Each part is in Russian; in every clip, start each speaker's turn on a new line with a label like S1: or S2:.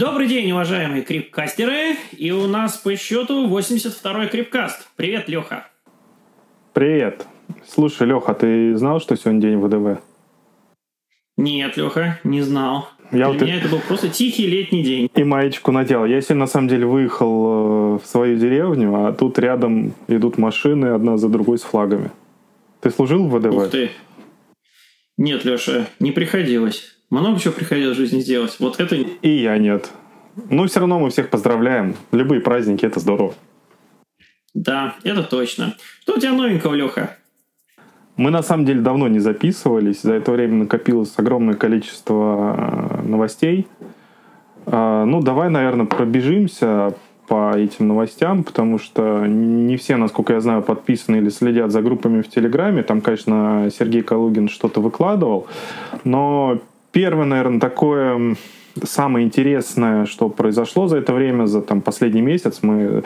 S1: Добрый день, уважаемые крипкастеры. И у нас по счету 82-й крипкаст. Привет, Леха.
S2: Привет. Слушай, Леха, ты знал, что сегодня день ВДВ?
S1: Нет, Леха, не знал.
S2: Я
S1: Для
S2: вот
S1: меня это был просто тихий летний день.
S2: и маечку надел. Я сегодня на самом деле выехал э, в свою деревню, а тут рядом идут машины одна за другой с флагами. Ты служил в ВДВ?
S1: Ух ты. Нет, Леша, не приходилось. Много чего приходилось в жизни сделать. Вот это...
S2: И я нет. Но все равно мы всех поздравляем. Любые праздники это здорово.
S1: Да, это точно. Что у тебя новенького, Леха?
S2: Мы на самом деле давно не записывались. За это время накопилось огромное количество э, новостей. А, Ну, давай, наверное, пробежимся по этим новостям, потому что не все, насколько я знаю, подписаны или следят за группами в Телеграме. Там, конечно, Сергей Калугин что-то выкладывал. Но первое, наверное, такое самое интересное, что произошло за это время, за там, последний месяц, мы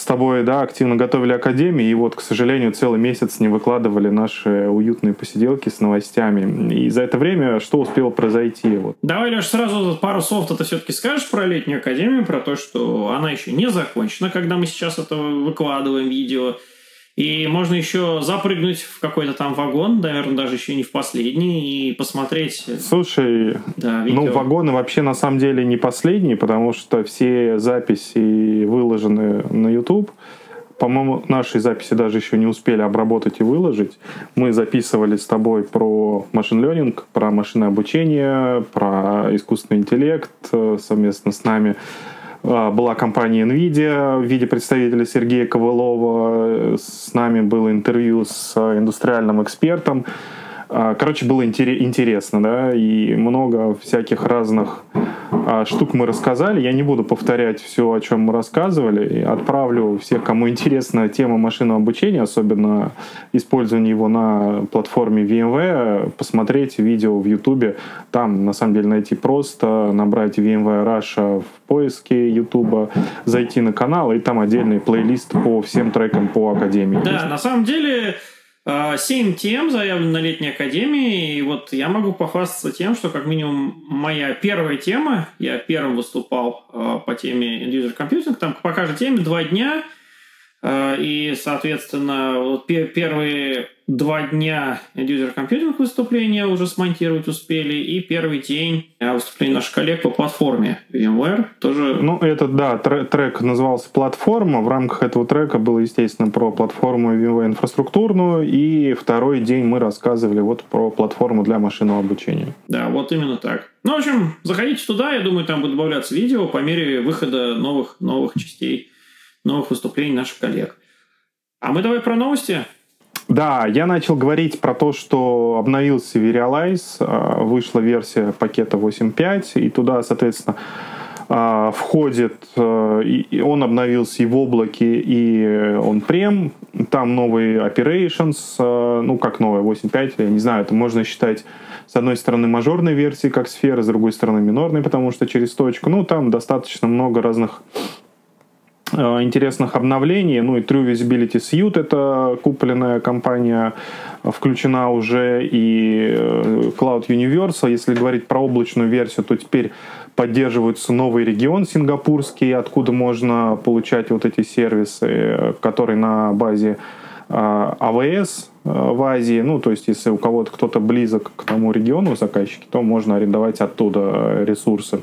S2: с тобой, да, активно готовили академию, и вот, к сожалению, целый месяц не выкладывали наши уютные посиделки с новостями. И за это время что успело произойти? Вот.
S1: Давай, Леш, сразу пару слов ты все-таки скажешь про летнюю академию, про то, что она еще не закончена, когда мы сейчас это выкладываем видео. И можно еще запрыгнуть в какой-то там вагон, наверное, даже еще не в последний, и посмотреть
S2: Слушай,
S1: да, видео.
S2: ну, вагоны вообще на самом деле не последние, потому что все записи выложены на YouTube. По-моему, наши записи даже еще не успели обработать и выложить. Мы записывали с тобой про машин learning, про машинное обучение, про искусственный интеллект э, совместно с нами. А, Была компания NVIDIA в виде представителя Сергея Ковылова. С нами было интервью с э, индустриальным экспертом. А, Короче, было интере- интересно, да, и много всяких разных а, штук мы рассказали. Я не буду повторять все, о чем мы рассказывали. И отправлю всех, кому интересна тема машинного обучения, особенно использование его на платформе VMware, посмотреть видео в YouTube. Там, на самом деле, найти просто, набрать VMware Russia в поиске YouTube, зайти на канал, и там отдельный плейлист по всем трекам по Академии.
S1: Да, на самом деле э, 7 тем заявлено на летней академии, и вот я могу похвастаться тем, что как минимум моя первая тема, я первым выступал э, по теме End User Computing, там по каждой теме два дня, и, соответственно, вот пе- первые два дня User Computing выступления уже смонтировать успели, и первый день э, выступления наших коллег по платформе VMware тоже
S2: Ну, этот, да, тре- трек назывался «Платформа». В рамках этого трека было, естественно, про платформу VMware инфраструктурную. И второй день мы рассказывали вот про платформу для машинного обучения.
S1: Да, вот именно так. Ну, в общем, заходите туда, я думаю, там будут добавляться видео по мере выхода новых, новых частей, новых выступлений наших коллег. А мы давай про новости.
S2: Да, я начал говорить про то, что обновился Verialize, э, вышла версия пакета 8.5, и туда, соответственно, э, входит, и он обновился и в облаке, и он прем, там новые operations, ну как новая 8.5, я не знаю, это можно считать с одной стороны мажорной версии как сфера, с другой стороны минорной, потому что через точку, ну там достаточно много разных интересных обновлений. Ну и True Visibility Suite, это купленная компания, э, включена уже и э, Cloud Universal. Если говорить про облачную версию, то теперь поддерживается новый регион сингапурский, откуда можно получать вот эти сервисы, э, которые на базе э, э, в Азии. Ну, то есть, если у кого-то кто-то близок к тому региону заказчики, то можно арендовать оттуда э, ресурсы.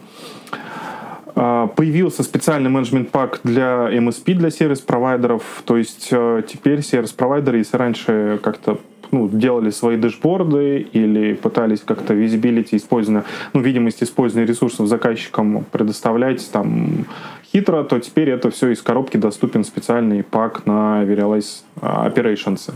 S2: Появился специальный менеджмент-пак для MSP, для сервис-провайдеров. То есть э, теперь сервис-провайдеры, если раньше как-то ну, делали свои дэшборды или пытались как-то visibility использования, ну, видимость использования ресурсов заказчикам предоставлять там хитро, то теперь это все из коробки доступен специальный пак на Verialize а, Operations.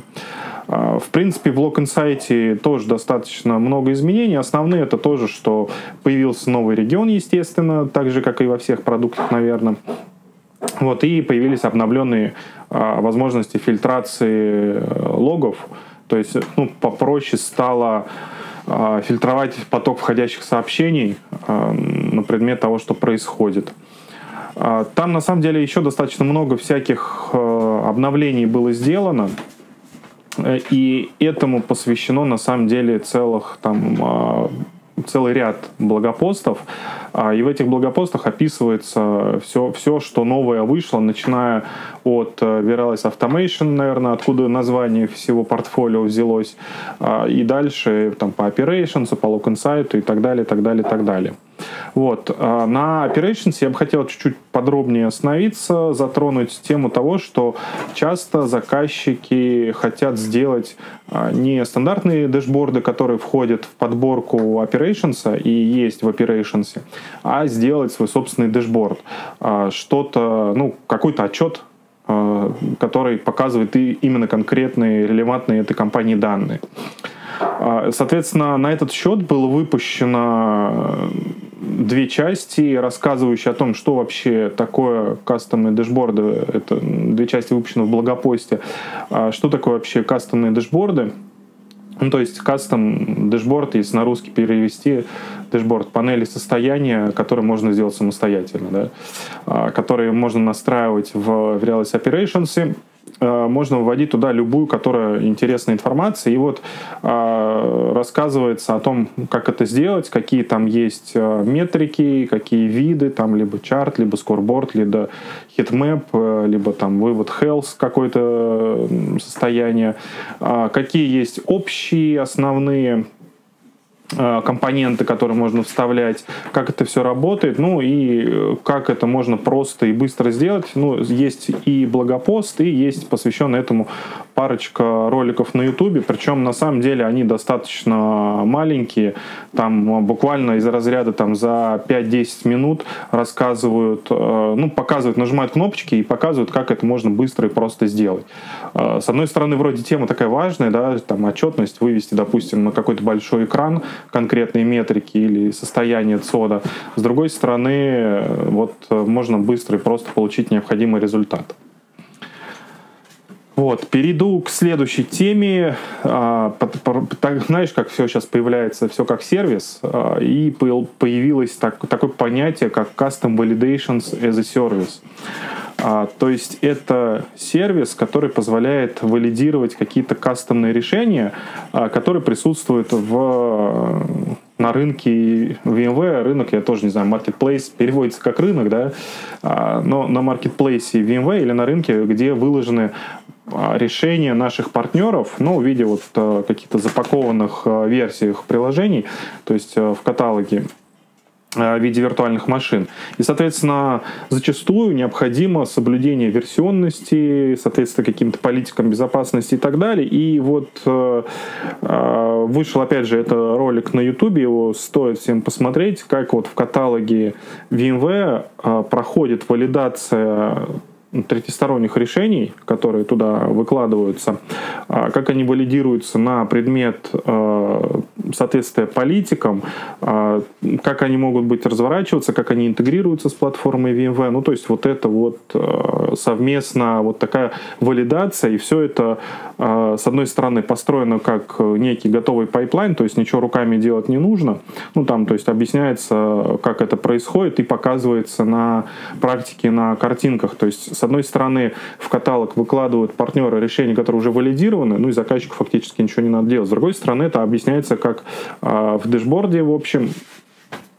S2: А, В принципе, в Lock Insight тоже достаточно много изменений. Основные это тоже, что появился новый регион, естественно, так же, как и во всех продуктах, наверное. Вот, и появились обновленные а, возможности фильтрации э, логов. То есть, ну, попроще стало фильтровать поток входящих сообщений на предмет того, что происходит. А, Там, на самом деле, еще достаточно много всяких э, обновлений было сделано. Э, И этому посвящено, на самом деле, целых там а, целый ряд блогопостов, а, и в этих блогопостах описывается все, все, что новое вышло, начиная от э, Viralize Automation, наверное, откуда название всего портфолио взялось, и дальше там, по Operations, по Look Insight и так далее, так далее, так далее. Вот. А на Operations я бы хотел чуть-чуть подробнее остановиться, затронуть тему того, что часто заказчики хотят сделать а, не стандартные дэшборды, которые входят в подборку Operations и есть в Operations, а сделать свой собственный дэшборд. А, что-то, ну, какой-то отчет который показывает и именно конкретные релевантные этой компании данные. Соответственно, на этот счет было выпущено две части, рассказывающие о том, что вообще такое кастомные дэшборды. Это две части выпущены в блогопосте. А что такое вообще кастомные дэшборды? Ну, то есть custom dashboard, если на русский перевести, дэшборд панели состояния, которые можно сделать самостоятельно, да, а, которые можно настраивать в vRealize Operations, Э, можно вводить туда любую, которая интересная информация. И вот э, рассказывается о том, как это сделать, какие там есть э, метрики, какие виды, там либо chart, либо scoreboard, либо heatmap, либо там вывод health какое-то состояние, какие есть общие основные Э, компоненты, которые можно вставлять, как это все работает, ну и э, как это можно просто и быстро сделать. Ну, есть и блогопост, и есть посвященный этому парочка роликов на Ютубе, причем на самом деле они достаточно маленькие, там буквально из разряда там за 5-10 минут рассказывают, э, ну, показывают, нажимают кнопочки и показывают, как это можно быстро и просто сделать. С одной стороны, вроде тема такая важная, да, там отчетность вывести, допустим, на какой-то большой экран, конкретные метрики или состояние ЦОДа. С другой стороны, вот можно быстро и просто получить необходимый результат. Вот, перейду к следующей теме. А, знаешь, как все сейчас появляется, все как сервис, а, и появилось так, такое понятие, как Custom Validations as a Service. А, то есть это сервис, который позволяет валидировать какие-то кастомные решения, а, которые присутствуют в на рынке VMware, рынок, я тоже не знаю, marketplace переводится как рынок, да, а, но на marketplace VMware или на рынке, где выложены решения наших партнеров, ну, в виде вот каких-то запакованных версиях приложений, то есть в каталоге, в виде виртуальных машин. И, соответственно, зачастую необходимо соблюдение версионности, соответственно, каким-то политикам безопасности и так далее. И вот э, э, вышел, опять же, это ролик на YouTube, его стоит всем посмотреть, как вот в каталоге VMware проходит валидация третьесторонних решений, которые туда выкладываются, а, как они валидируются на предмет а, соответствия политикам, а, как они могут быть разворачиваться, как они интегрируются с платформой VMware. Ну, то есть вот это вот совместно вот такая валидация, и все это, с одной стороны, построено как некий готовый пайплайн, то есть ничего руками делать не нужно. Ну, там, то есть объясняется, как это происходит, и показывается на практике, на картинках. То есть с одной стороны, в каталог выкладывают партнеры решения, которые уже валидированы, ну и заказчику фактически ничего не надо делать. С другой стороны, это объясняется как э, в дэшборде, в общем,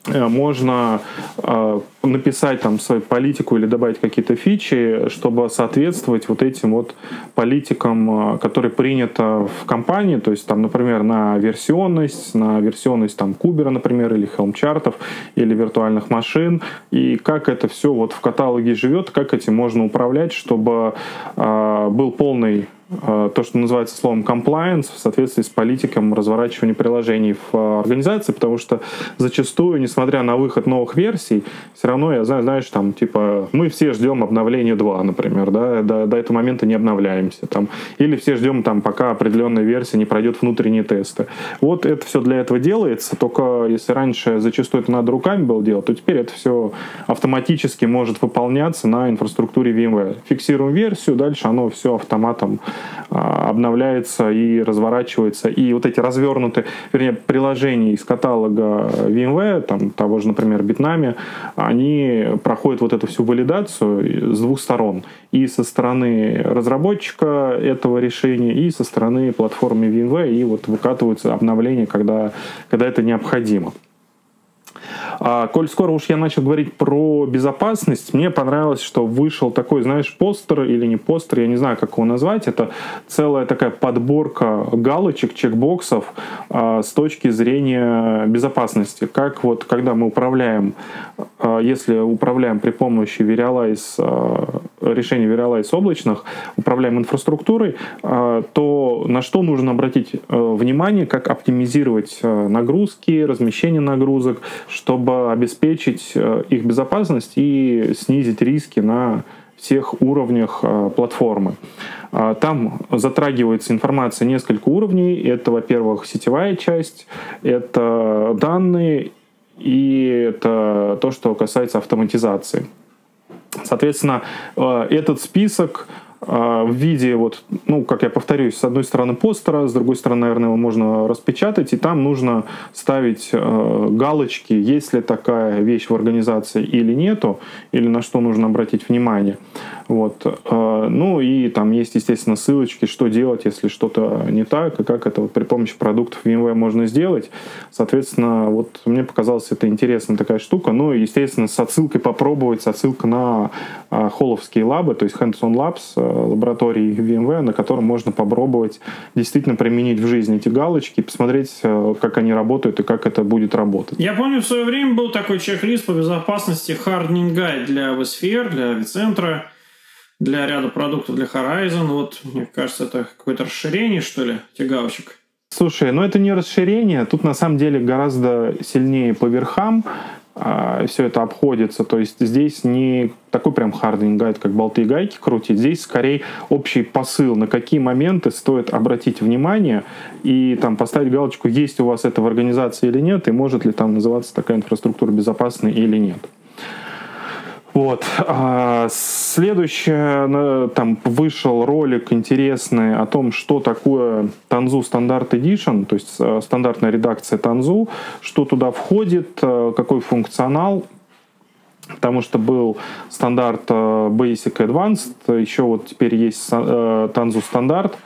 S2: можно э, написать там свою политику или добавить какие-то фичи, чтобы соответствовать вот этим вот политикам, э, которые принято в компании, то есть там, например, на версионность, на версионность там Кубера, например, или Helm-чартов, или виртуальных машин, и как это все вот в каталоге живет, как этим можно управлять, чтобы э, был полный Э, то, что называется словом compliance в соответствии с политиком разворачивания приложений в э, организации, потому что зачастую, несмотря на выход новых версий, все равно, я знаю, знаешь, там, типа, мы все ждем обновления 2, например, да, до, до этого момента не обновляемся, там, или все ждем, там, пока определенная версия не пройдет внутренние тесты. Вот это все для этого делается, только если раньше зачастую это надо руками было делать, то теперь это все автоматически может выполняться на инфраструктуре VMware. Фиксируем версию, дальше оно все автоматом а, обновляется и разворачивается. И вот эти развернутые, вернее, приложения из каталога VMware, там того же, например, Bitnami, они проходят вот эту всю валидацию с двух сторон. И со стороны разработчика этого решения, и со стороны платформы VMware, и вот выкатываются обновления, когда, когда это необходимо. А, коль скоро уж я начал говорить про безопасность, мне понравилось, что вышел такой, знаешь, постер или не постер, я не знаю, как его назвать. Это целая такая подборка галочек, чекбоксов а, с точки зрения безопасности. Как вот, когда мы управляем, а, если управляем при помощи Verialize, а, решений Verialize облачных, управляем инфраструктурой, а, то на что нужно обратить а, внимание, как оптимизировать а, нагрузки, размещение нагрузок, чтобы обеспечить э, их безопасность и снизить риски на всех уровнях э, платформы. А, там затрагивается информация несколько уровней. Это, во-первых, сетевая часть, это данные и это то, что касается автоматизации. Соответственно, э, этот список в виде, вот, ну, как я повторюсь, с одной стороны постера, с другой стороны, наверное, его можно распечатать, и там нужно ставить э, галочки, есть ли такая вещь в организации или нету, или на что нужно обратить внимание. Вот. Э, ну и там есть, естественно, ссылочки, что делать, если что-то не так, и как это вот при помощи продуктов VMware можно сделать. Соответственно, вот мне показалась это интересная такая штука. Ну и, естественно, с отсылкой попробовать, с отсылкой на э, холловские лабы, то есть Hands-on Labs, лабораторий VMware, на котором можно попробовать действительно применить в жизни эти галочки, посмотреть, э, как они работают и как это будет работать.
S1: Я помню, в свое время был такой чек-лист по безопасности Hardening Guide для vSphere, для vCentra, для ряда продуктов для Horizon. Вот, мне кажется, это какое-то расширение, что ли, этих галочек.
S2: Слушай, ну это не расширение, тут на самом деле гораздо сильнее по верхам а, все это обходится. То есть здесь не такой прям hardening guide, как болты и гайки крутить. Здесь скорее общий посыл, на какие моменты стоит обратить внимание и там поставить галочку, есть у вас это в организации или нет, и может ли там называться такая инфраструктура безопасной или нет. Вот. А следующее, там вышел ролик интересный о том, что такое Tanzu Standard Edition, то есть э, стандартная редакция Tanzu, что туда входит, э, какой функционал, потому что был стандарт э, Basic Advanced, еще вот теперь есть Tanzu стандарт,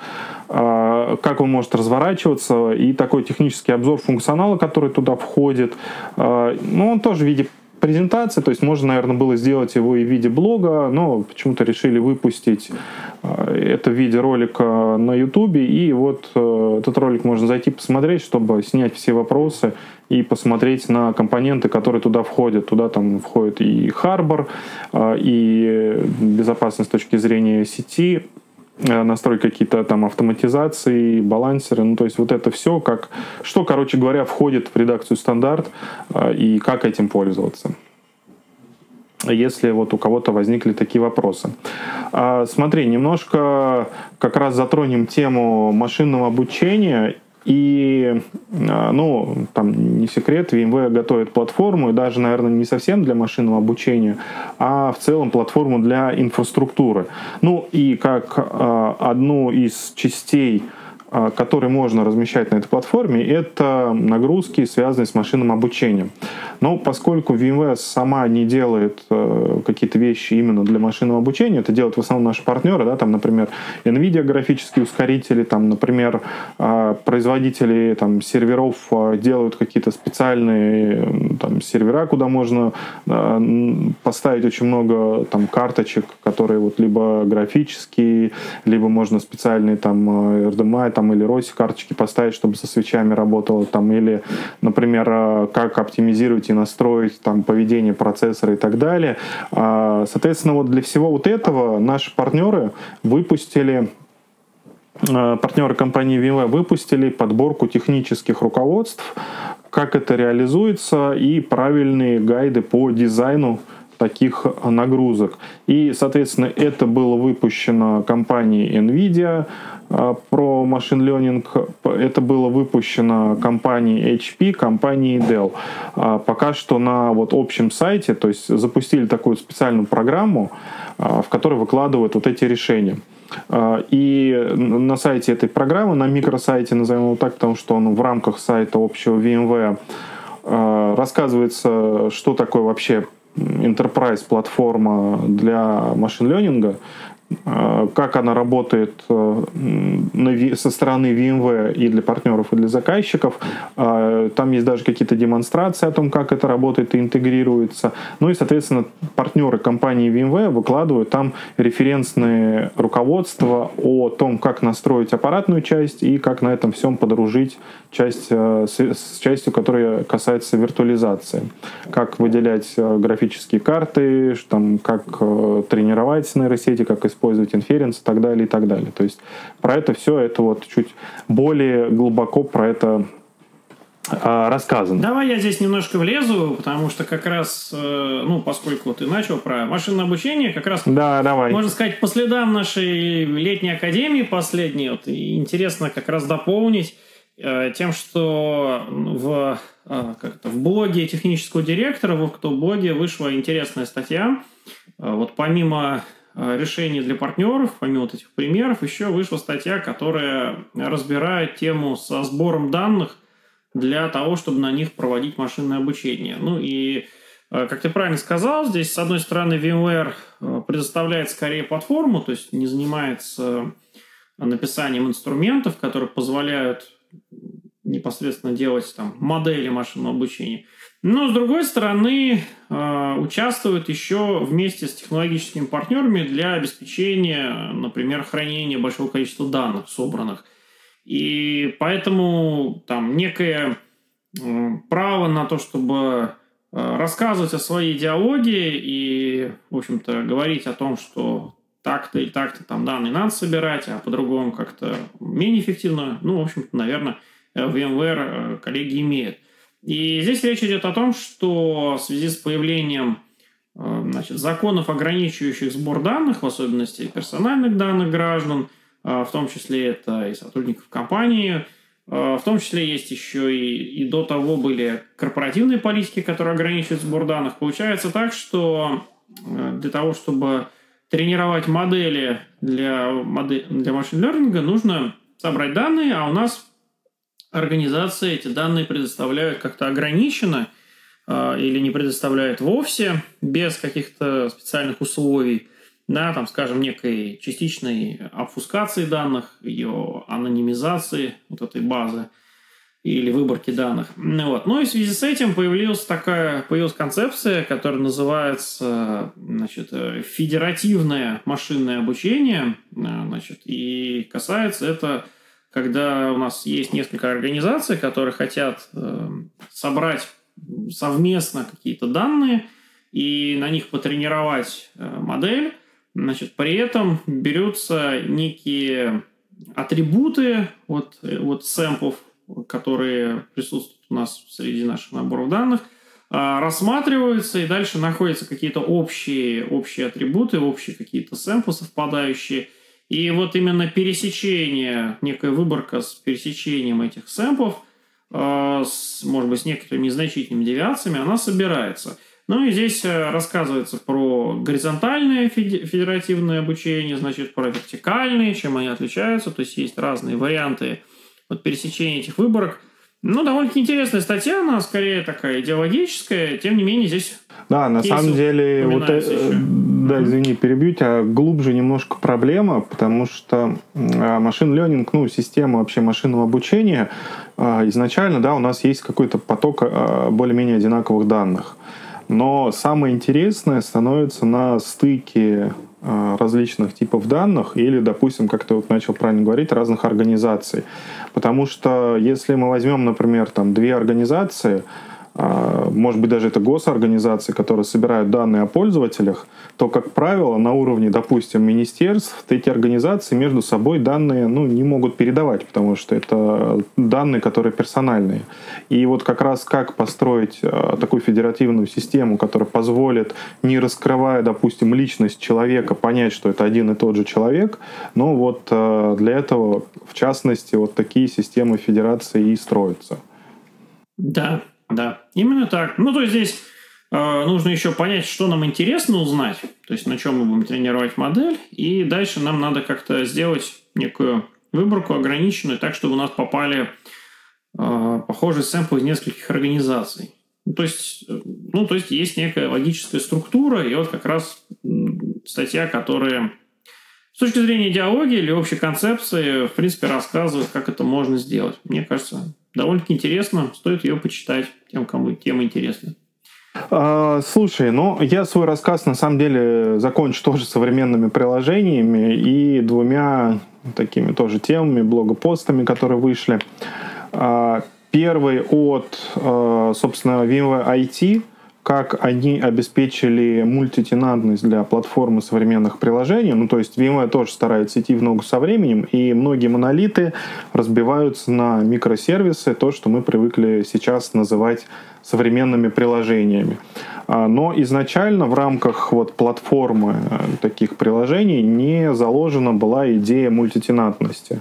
S2: как он может разворачиваться, и такой технический обзор функционала, который туда входит. Ну, он тоже в виде презентация, то есть можно, наверное, было сделать его и в виде блога, но почему-то решили выпустить э, это в виде ролика на YouTube, и вот э, этот ролик можно зайти посмотреть, чтобы снять все вопросы и посмотреть на компоненты, которые туда входят. Туда там входит и Harbor, э, и безопасность с точки зрения сети, настроить какие-то там автоматизации, балансеры, ну то есть вот это все, как, что, короче говоря, входит в редакцию стандарт и как этим пользоваться если вот у кого-то возникли такие вопросы. Смотри, немножко как раз затронем тему машинного обучения и, ну, там не секрет, VMware готовит платформу, и даже, наверное, не совсем для машинного обучения, а в целом платформу для инфраструктуры. Ну, и как одну из частей а, который можно размещать на этой платформе, это нагрузки, связанные с машинным обучением. Но поскольку VMware сама не делает э, какие-то вещи именно для машинного обучения, это делают в основном наши партнеры, да, там, например, NVIDIA графические ускорители, там, например, э, производители там, серверов э, делают какие-то специальные там, сервера, куда можно поставить очень много там, карточек, которые вот либо графические, либо можно специальные там RDMI там, или ROSI карточки поставить, чтобы со свечами работало, там, или, например, э, как оптимизировать и настроить там, поведение процессора и так далее. А, соответственно, вот для всего вот этого наши партнеры выпустили э, партнеры компании VMware выпустили подборку технических руководств, как это реализуется, и правильные гайды по дизайну таких нагрузок. И, соответственно, это было выпущено компанией NVIDIA, а, про машин learning. Это было выпущено компанией HP, компанией Dell. А, пока что на вот общем сайте, то есть запустили такую специальную программу, а, в которой выкладывают вот эти решения. И на сайте этой программы, на микросайте, назовем его так, потому что он в рамках сайта общего VMware, рассказывается, что такое вообще enterprise платформа для машин-ленинга, Э, как она работает э, со стороны VMware и для партнеров, и для заказчиков. Э, там есть даже какие-то демонстрации о том, как это работает и интегрируется. Ну и, соответственно, партнеры компании VMware выкладывают там референсные руководства о том, как настроить аппаратную часть и как на этом всем подружить часть с частью, которая касается виртуализации. Как выделять графические карты, там, как тренировать нейросети, как использовать использовать инференс и так далее, и так далее. То есть про это все, это вот чуть более глубоко про это а, рассказано.
S1: Давай я здесь немножко влезу, потому что как раз, э, ну, поскольку ты начал про машинное обучение, как раз,
S2: да, давай.
S1: можно сказать, по следам нашей летней академии последней, вот, интересно как раз дополнить э, тем, что в, э, как это, в блоге технического директора, в блоге вышла интересная статья. Вот помимо решений для партнеров, помимо вот этих примеров, еще вышла статья, которая разбирает тему со сбором данных для того, чтобы на них проводить машинное обучение. Ну и, э, как ты правильно сказал, здесь, с одной стороны, VMware э, предоставляет скорее платформу, то есть не занимается написанием инструментов, которые позволяют непосредственно делать там, модели машинного обучения. Но, с другой стороны, э, участвуют еще вместе с технологическими партнерами для обеспечения, например, хранения большого количества данных собранных. И поэтому там некое э, право на то, чтобы э, рассказывать о своей идеологии и, в общем-то, говорить о том, что так-то и так-то там данные надо собирать, а по-другому как-то менее эффективно, ну, в общем-то, наверное, VMware коллеги имеют. И здесь речь идет о том, что в связи с появлением э, значит, законов, ограничивающих сбор данных, в особенности персональных данных граждан, э, в том числе это и сотрудников компании, э, в том числе есть еще и, и до того были корпоративные политики, которые ограничивают сбор данных. Получается так, что для того, чтобы тренировать модели для, модель, для машин-лернинга, нужно собрать данные, а у нас организации эти данные предоставляют как-то ограниченно э, или не предоставляют вовсе, без каких-то специальных условий, да, там, скажем, некой частичной обфускации данных, ее анонимизации вот этой базы или выборки данных. Ну вот. Ну и в связи с этим появилась такая, появилась концепция, которая называется значит, федеративное машинное обучение, значит, и касается это когда у нас есть несколько организаций, которые хотят э, собрать совместно какие-то данные и на них потренировать э, модель, значит, при этом берутся некие атрибуты вот, вот сэмпов, которые присутствуют у нас среди наших наборов данных, э, рассматриваются, и дальше находятся какие-то общие, общие атрибуты, общие какие-то сэмпы совпадающие – и вот именно пересечение, некая выборка с пересечением этих сэмпов, э, с, может быть, с некоторыми незначительными девиациями, она собирается. Ну и здесь э, рассказывается про горизонтальное федеративное обучение, значит, про вертикальные, чем они отличаются. То есть есть разные варианты вот пересечения этих выборок. Ну, довольно-таки интересная статья, она скорее такая идеологическая, тем не менее здесь...
S2: Да, на самом деле, вот, э, да, извини, перебью тебя, глубже немножко проблема, потому что машин ленинг, ну, система вообще машинного обучения, а, изначально, да, у нас есть какой-то поток а, более-менее одинаковых данных. Но самое интересное становится на стыке а, различных типов данных или, допустим, как ты вот начал правильно говорить, разных организаций. Потому что если мы возьмем, например, там две организации, может быть, даже это госорганизации, которые собирают данные о пользователях, то, как правило, на уровне, допустим, министерств, эти организации между собой данные ну, не могут передавать, потому что это данные, которые персональные. И вот как раз как построить а, такую федеративную систему, которая позволит, не раскрывая, допустим, личность человека, понять, что это один и тот же человек, но вот а, для этого, в частности, вот такие системы федерации и строятся.
S1: Да, да, именно так. Ну, то есть здесь э, нужно еще понять, что нам интересно узнать, то есть на чем мы будем тренировать модель, и дальше нам надо как-то сделать некую выборку ограниченную, так, чтобы у нас попали э, похожие сэмплы из нескольких организаций. Ну, то есть, э, ну, то есть есть некая логическая структура, и вот как раз статья, которая с точки зрения идеологии или общей концепции, в принципе, рассказывает, как это можно сделать. Мне кажется, довольно-таки интересно, стоит ее почитать тем, кому тема интересна.
S2: Слушай, ну я свой рассказ на самом деле закончу тоже современными приложениями и двумя такими тоже темами, блогопостами, которые вышли. А, первый от, а, собственно, VMware IT, как они обеспечили мультитенантность для платформы современных приложений. Ну, то есть VMware тоже старается идти в ногу со временем, и многие монолиты разбиваются на микросервисы, то, что мы привыкли сейчас называть современными приложениями. А, но изначально в рамках вот платформы э, таких приложений не заложена была идея мультитенантности.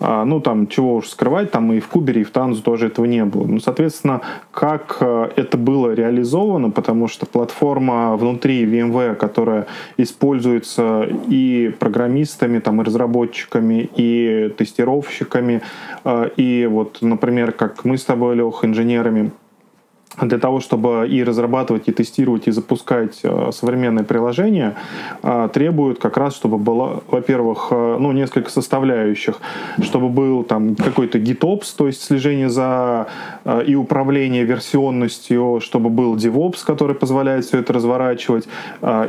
S2: А, ну, там, чего уж скрывать, там и в Кубере, и в Танзу тоже этого не было. Ну, соответственно, как э, это было реализовано, потому что платформа внутри VMware, которая используется и программистами, там, и разработчиками, и тестировщиками, э, и вот, например, как мы с тобой, Лех, инженерами, для того, чтобы и разрабатывать, и тестировать, и запускать э, современные приложения, э, требуют как раз, чтобы было, во-первых, э, ну, несколько составляющих, чтобы был там какой-то GitOps, то есть слежение за и управление версионностью, чтобы был DevOps, который позволяет все это разворачивать,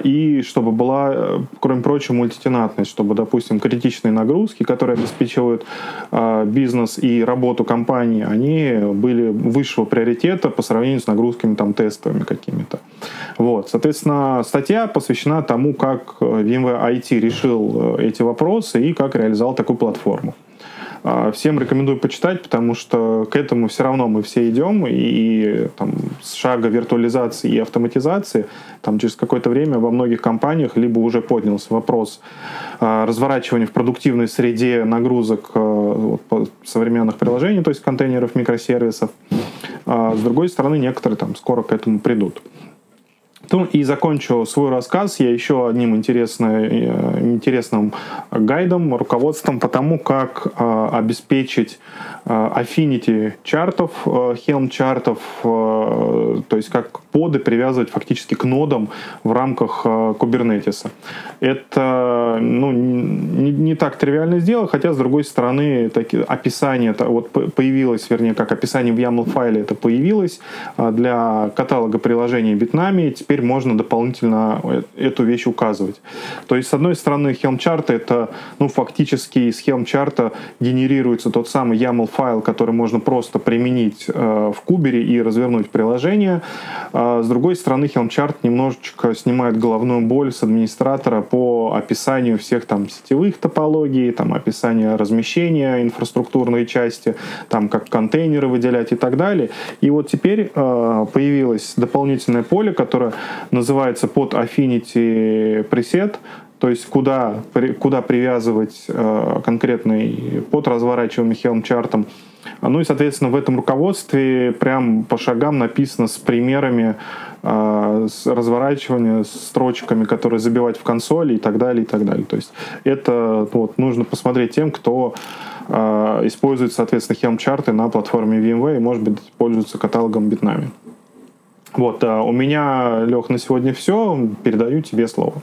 S2: и чтобы была, кроме прочего, мультитенантность, чтобы, допустим, критичные нагрузки, которые обеспечивают бизнес и работу компании, они были высшего приоритета по сравнению сравнению с нагрузками там тестовыми какими-то. Вот. Соответственно, статья посвящена тому, как э, VMware IT решил э, эти вопросы и как реализовал такую платформу. А, всем рекомендую почитать, потому что к этому все равно мы все идем, и там, с шага виртуализации и автоматизации там, через какое-то время во многих компаниях либо уже поднялся вопрос а, разворачивания в продуктивной среде нагрузок а, вот, современных приложений, то есть контейнеров, микросервисов. А с другой стороны, некоторые там скоро к этому придут. И закончу свой рассказ я еще одним интересным, э, интересным гайдом, руководством по тому, как э, обеспечить э, affinity чартов, Helm чартов, то есть как поды привязывать фактически к нодам в рамках Kubernetes. Это ну, не, не так тривиально сделать, хотя, с другой стороны, таки, описание, это вот появилось, вернее, как описание в YAML файле это появилось для каталога приложений Bitnami. Теперь можно дополнительно эту вещь указывать. То есть, с одной стороны, чарта это, ну, фактически из Helm чарта генерируется тот самый YAML файл, который можно просто применить э, в кубере и развернуть приложение. А с другой стороны, Helm чарт немножечко снимает головную боль с администратора по описанию всех там сетевых топологий, там описание размещения инфраструктурной части, там как контейнеры выделять и так далее. И вот теперь э, появилось дополнительное поле, которое называется под Affinity preset, то есть куда, куда привязывать э, конкретный под разворачиваемым Helm чартом. Ну и, соответственно, в этом руководстве прям по шагам написано с примерами э, с разворачивания, с строчками, которые забивать в консоли и так далее, и так далее. То есть это вот, нужно посмотреть тем, кто э, использует, соответственно, Helm-чарты на платформе VMware и, может быть, пользуется каталогом Bitnami. Вот, а у меня, Лех, на сегодня все. Передаю тебе слово.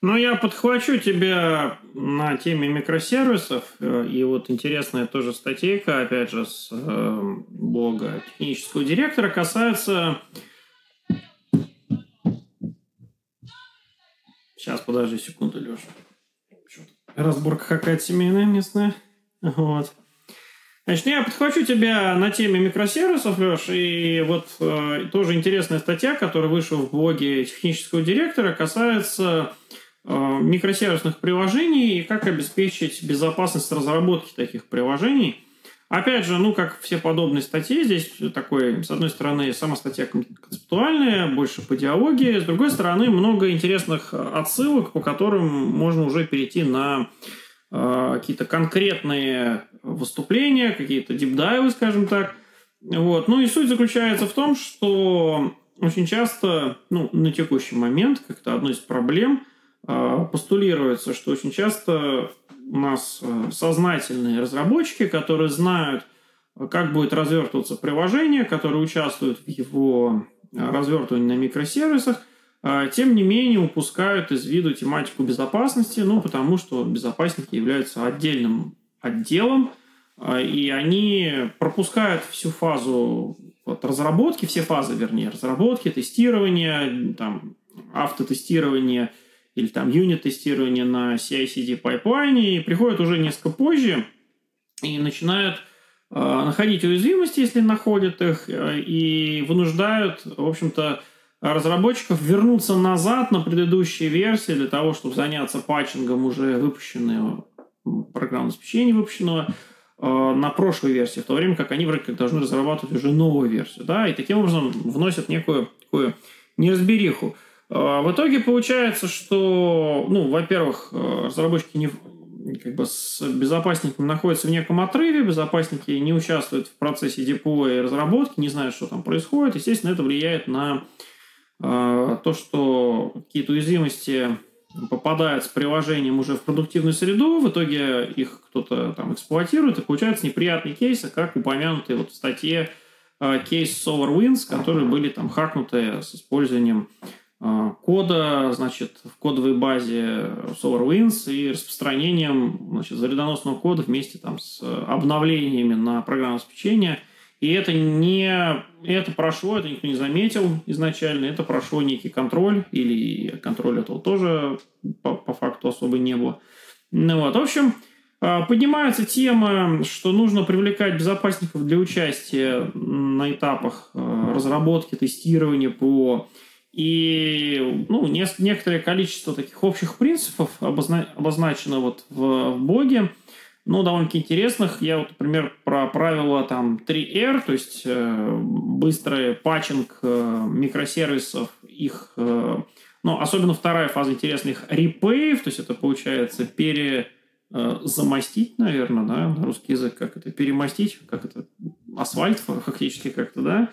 S1: Ну, я подхвачу тебя на теме микросервисов. Э, и вот интересная тоже статейка, опять же, с э, блога технического директора, касается... Сейчас, подожди секунду, Леша. Разборка какая-то семейная местная. Вот. Значит, я подхвачу тебя на теме микросервисов, Леш, и вот э, тоже интересная статья, которая вышла в блоге технического директора, касается э, микросервисных приложений и как обеспечить безопасность разработки таких приложений. Опять же, ну, как все подобные статьи, здесь такой, с одной стороны, сама статья концептуальная, больше по диалоге, с другой стороны, много интересных отсылок, по которым можно уже перейти на э, какие-то конкретные выступления, какие-то дипдайвы, скажем так. Вот. Ну и суть заключается в том, что очень часто, ну, на текущий момент, как то одной из проблем, э, постулируется, что очень часто у нас э, сознательные разработчики, которые знают, как будет развертываться приложение, которые участвуют в его развертывании на микросервисах, тем не менее упускают из виду тематику безопасности, ну, потому что безопасники являются отдельным отделом, и они пропускают всю фазу вот, разработки, все фазы, вернее, разработки, тестирования, там, автотестирования или там юнит-тестирования на CI-CD пайплайне, и приходят уже несколько позже и начинают э, находить уязвимости, если находят их, э, и вынуждают, в общем-то, разработчиков вернуться назад на предыдущие версии для того, чтобы заняться патчингом уже выпущенного программного обеспечения, выпущенного Э, на прошлой версии, в то время как они вроде как должны разрабатывать уже новую версию, да, и таким образом вносят некую такую неразбериху. Э, в итоге получается, что, ну, во-первых, э, разработчики не, как бы с безопасниками находятся в неком отрыве, безопасники не участвуют в процессе деплоя и разработки, не знают, что там происходит. Естественно, это влияет на то, что какие-то уязвимости попадают с приложением уже в продуктивную среду, в итоге их кто-то там эксплуатирует, и получаются неприятные кейсы, как упомянутые вот в статье э, кейс SolarWinds, которые были там хакнуты с использованием кода, значит, в кодовой базе SolarWinds и распространением, значит, вредоносного кода вместе там с обновлениями на программное обеспечение – и это не это прошло, это никто не заметил изначально, это прошло некий контроль, или контроль этого тоже по, по факту особо не было. Ну вот, в общем, а, поднимается тема, что нужно привлекать безопасников для участия на этапах а, разработки, тестирования ПО. И ну, некоторое количество таких общих принципов обозна- обозначено вот в, в блоге ну, довольно-таки интересных. Я вот, например, про правило там 3R, то есть э, быстрый патчинг э, микросервисов, их, э, ну, особенно вторая фаза интересных репеев, то есть это получается пере э, замостить, наверное, да, на русский язык, как это, перемостить, как это, асфальт фактически как-то, да,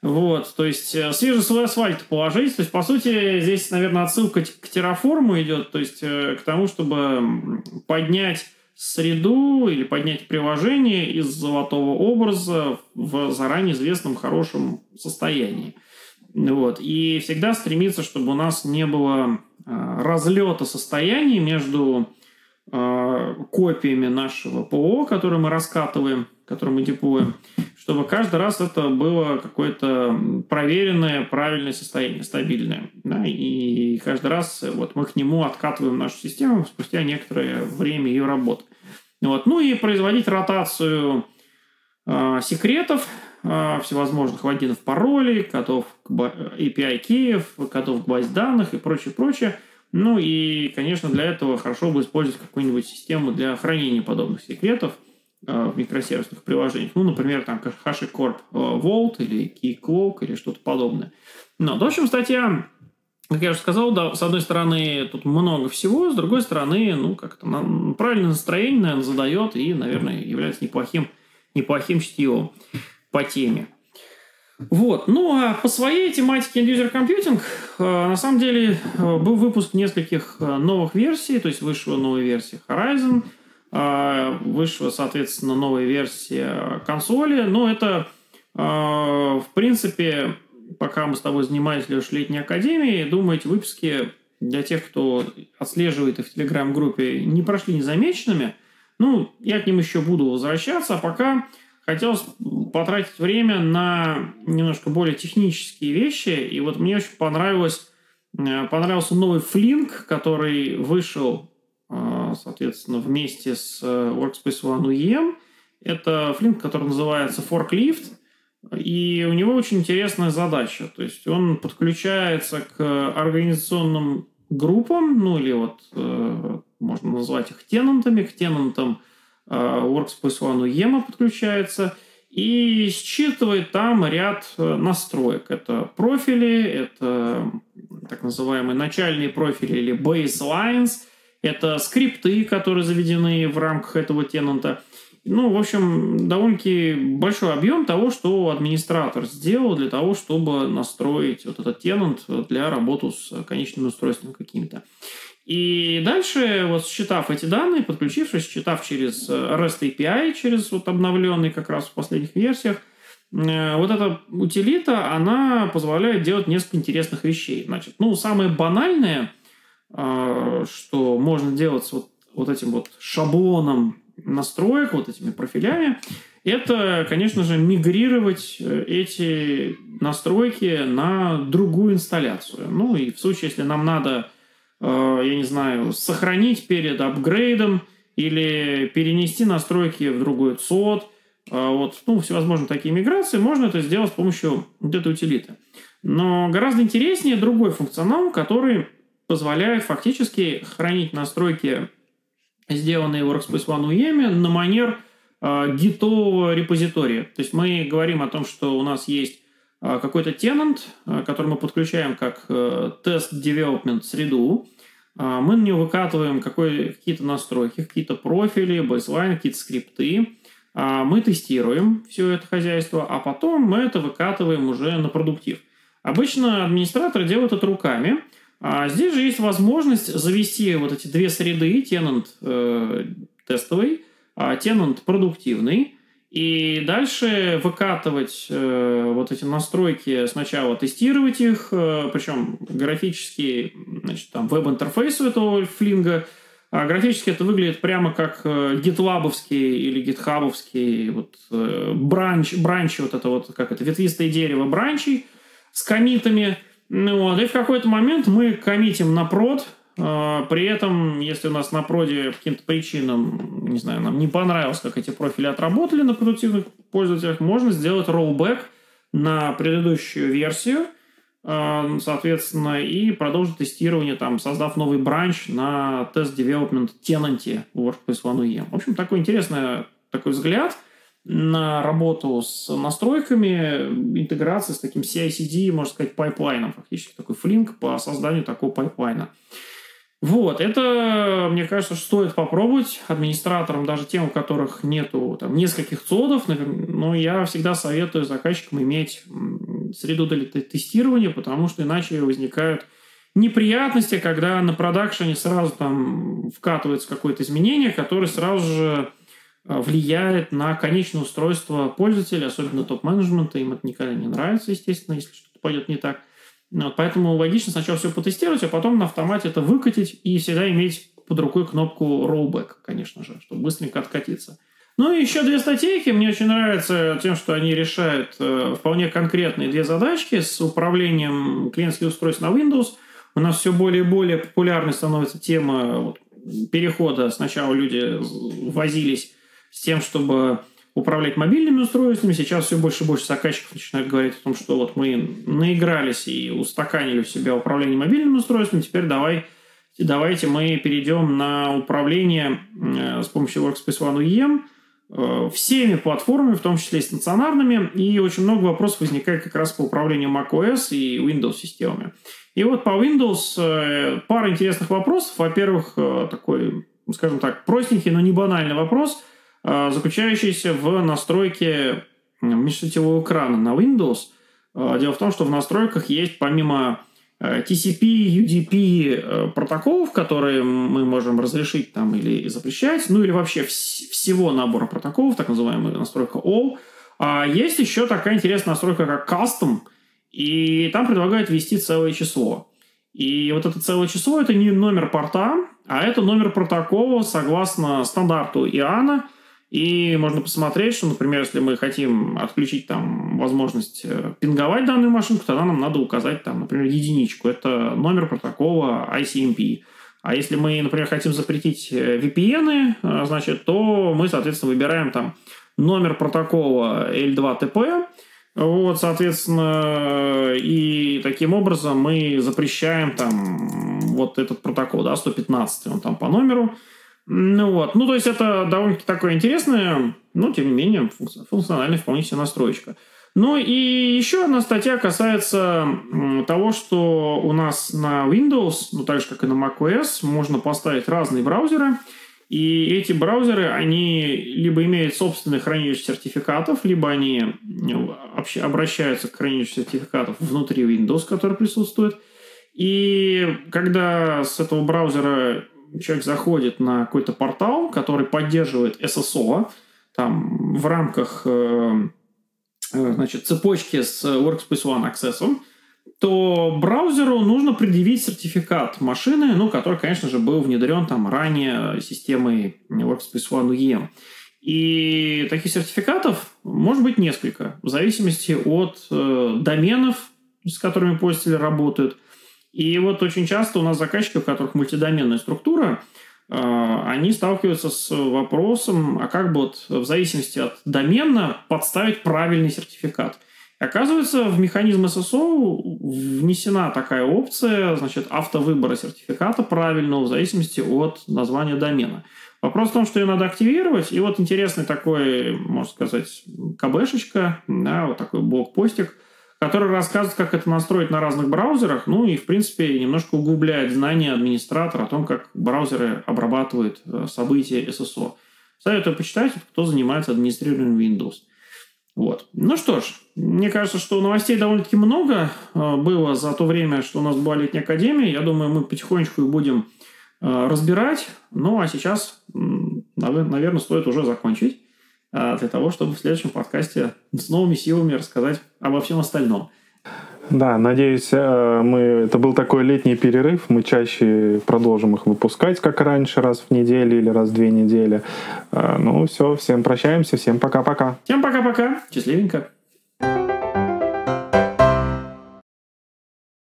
S1: вот, то есть э, свежий свой асфальт положить, то есть, по сути, здесь, наверное, отсылка к терраформу идет, то есть э, к тому, чтобы поднять среду или поднять приложение из золотого образа в заранее известном хорошем состоянии. Вот. И всегда стремиться, чтобы у нас не было э, разлета состояний между э, копиями нашего ПО, которые мы раскатываем, которые мы деплоим, чтобы каждый раз это было какое-то проверенное, правильное состояние, стабильное. Да? И каждый раз вот, мы к нему откатываем нашу систему спустя некоторое время ее работы. Вот. Ну и производить ротацию э, секретов, э, всевозможных логинов, паролей, кодов API кеев, кодов к базе данных и прочее, прочее. Ну и, конечно, для этого хорошо бы использовать какую-нибудь систему для хранения подобных секретов э, в микросервисных приложениях. Ну, например, там HashiCorp Vault или KeyCloak или что-то подобное. Ну, в общем, статья как я уже сказал, да, с одной стороны, тут много всего, с другой стороны, ну, как-то правильное настроение, наверное, задает и, наверное, является неплохим, неплохим чтивом по теме. Вот. Ну, а по своей тематике End User Computing, э, на самом деле, э, был выпуск нескольких э, новых версий, то есть вышла новая версия Horizon, вышла, соответственно, новая версия консоли, но это, в принципе, пока мы с тобой занимались, Леш, летней академией, думаю, эти выпуски для тех, кто отслеживает их в Телеграм-группе, не прошли незамеченными. Ну, я к ним еще буду возвращаться, а пока хотелось потратить время на немножко более технические вещи. И вот мне очень понравилось, э, понравился новый флинк, который вышел, соответственно, вместе с э, Workspace ONE UEM. Это флинк, который называется Forklift – и у него очень интересная задача. То есть он подключается к организационным группам, ну или вот э, можно назвать их тенантами, к тенантам э, Workspace ONE EMA подключается и считывает там ряд э, настроек. Это профили, это так называемые начальные профили или baselines, это скрипты, которые заведены в рамках этого тенанта – Ну, в общем, довольно-таки большой объем того, что администратор сделал для того, чтобы настроить вот этот тенант для работы с конечным устройством каким-то. И дальше, вот считав эти данные, подключившись, считав через REST API, через вот обновленный как раз в последних версиях, э, вот эта утилита, она позволяет делать несколько интересных вещей. Значит, ну, самое банальное, что можно делать вот, вот этим вот шаблоном настроек, вот этими профилями, это, конечно же, мигрировать э, эти настройки на другую инсталляцию. Ну и в случае, если нам надо Э, я не знаю, сохранить перед апгрейдом или перенести настройки в другой ЦОД. Э, вот, ну, всевозможные такие миграции. Можно это сделать с помощью вот этой утилиты. Но гораздо интереснее другой функционал, который позволяет фактически хранить настройки, сделанные в Workspace ONE UEM, на манер э, гитового репозитория. То есть мы говорим о том, что у нас есть а, какой-то тенант, а, который мы подключаем как э, тест development среду, мы на него выкатываем какие-то настройки, какие-то профили, бейслайн, какие-то скрипты. Мы тестируем все это хозяйство, а потом мы это выкатываем уже на продуктив. Обычно администраторы делают это руками. А здесь же есть возможность завести вот эти две среды, тенант э, тестовый, а тенант продуктивный, и дальше выкатывать э, вот эти настройки, сначала тестировать их, э, причем графически, значит, там веб-интерфейс этого флинга, а графически это выглядит прямо как гитлабовский или гитхабовский вот, бранч, бранчи, вот это вот, как это, ветвистое дерево бранчей с комитами. Ну, вот, и в какой-то момент мы коммитим на прод, а, при этом, если у нас на проде по каким-то причинам, не знаю, нам не понравилось, как эти профили отработали на продуктивных пользователях, можно сделать rollback на предыдущую версию, а, соответственно, и продолжить тестирование, там, создав новый branch на тест development tenant Workspace ONE UEM. В общем, такой интересный такой взгляд на работу с настройками, интеграции с таким CI-CD, можно сказать, пайплайном, фактически такой fling по созданию такого пайплайна. Вот, это, мне кажется, стоит попробовать администраторам, даже тем, у которых нету там, нескольких цодов, но я всегда советую заказчикам иметь среду для тестирования, потому что иначе возникают неприятности, когда на продакшене сразу там вкатывается какое-то изменение, которое сразу же влияет на конечное устройство пользователя, особенно топ-менеджмента, им это никогда не нравится, естественно, если что-то пойдет не так. Поэтому логично сначала все потестировать, а потом на автомате это выкатить и всегда иметь под рукой кнопку rollback, конечно же, чтобы быстренько откатиться. Ну и еще две статейки. Мне очень нравится тем, что они решают э, вполне конкретные две задачки с управлением клиентских устройств на Windows. У нас все более и более популярной становится тема вот, перехода. Сначала люди возились с тем, чтобы управлять мобильными устройствами. Сейчас все больше и больше заказчиков начинают говорить о том, что вот мы наигрались и устаканили у себя управление мобильными устройствами, теперь давай, давайте мы перейдем на управление э, с помощью Workspace ONE UEM э, всеми платформами, в том числе и стационарными, и очень много вопросов возникает как раз по управлению macOS и Windows системами. И вот по Windows э, пара интересных вопросов. Во-первых, такой, скажем так, простенький, но не банальный вопрос – заключающийся в настройке межсетевого экрана на Windows. А, дело в том, что в настройках есть помимо э, TCP, UDP э, протоколов, которые мы можем разрешить там или запрещать, ну или вообще вс- всего набора протоколов, так называемая настройка All, а есть еще такая интересная настройка, как Custom, и там предлагают ввести целое число. И вот это целое число – это не номер порта, а это номер протокола согласно стандарту ИАНа, и можно посмотреть, что, например, если мы хотим отключить там возможность э, пинговать данную машинку, тогда нам надо указать там, например, единичку. Это номер протокола ICMP. А если мы, например, хотим запретить э, VPN, э, значит, то мы, соответственно, выбираем там номер протокола L2TP, вот, соответственно, и таким образом мы запрещаем там вот этот протокол, да, 115, он там по номеру, ну вот, ну то есть это довольно-таки такое интересное, но тем не менее функциональная вполне себе настроечка. Ну и еще одна статья касается того, что у нас на Windows, ну так же как и на macOS, можно поставить разные браузеры. И эти браузеры, они либо имеют собственное хранилище сертификатов, либо они ну, обращаются к хранилищу сертификатов внутри Windows, который присутствует. И когда с этого браузера человек заходит на какой-то портал, который поддерживает SSO, там в рамках э, э, значит, цепочки с Workspace ONE Access, то браузеру нужно предъявить сертификат машины, ну, который, конечно же, был внедрен там ранее системой Workspace ONE UEM. И таких сертификатов может быть несколько, в зависимости от э, доменов, с которыми пользователи работают. И вот очень часто у нас заказчики, у которых мультидоменная структура, э, они сталкиваются с вопросом, а как бы вот в зависимости от домена подставить правильный сертификат. Оказывается, в механизм SSO внесена такая опция, значит, автовыбора сертификата правильного в зависимости от названия домена. Вопрос в том, что ее надо активировать, и вот интересный такой, можно сказать, КБшечка, да, вот такой блокпостик, который рассказывает, как это настроить на разных браузерах, ну и, в принципе, немножко углубляет знания администратора о том, как браузеры обрабатывают э, события SSO. Советую почитать, кто занимается администрированием Windows. Вот. Ну что ж, мне кажется, что новостей довольно-таки много э, было за то время, что у нас была летняя академия. Я думаю, мы потихонечку их будем э, разбирать. Ну, а сейчас, наверное, стоит уже закончить для того, чтобы в следующем подкасте с новыми силами рассказать обо всем остальном.
S2: Да, надеюсь, э, мы это был такой летний перерыв. Мы чаще продолжим их выпускать, как раньше, раз в неделю или раз в две недели. Э, ну, все, всем прощаемся, всем пока-пока.
S1: Всем пока-пока. Счастливенько. thank you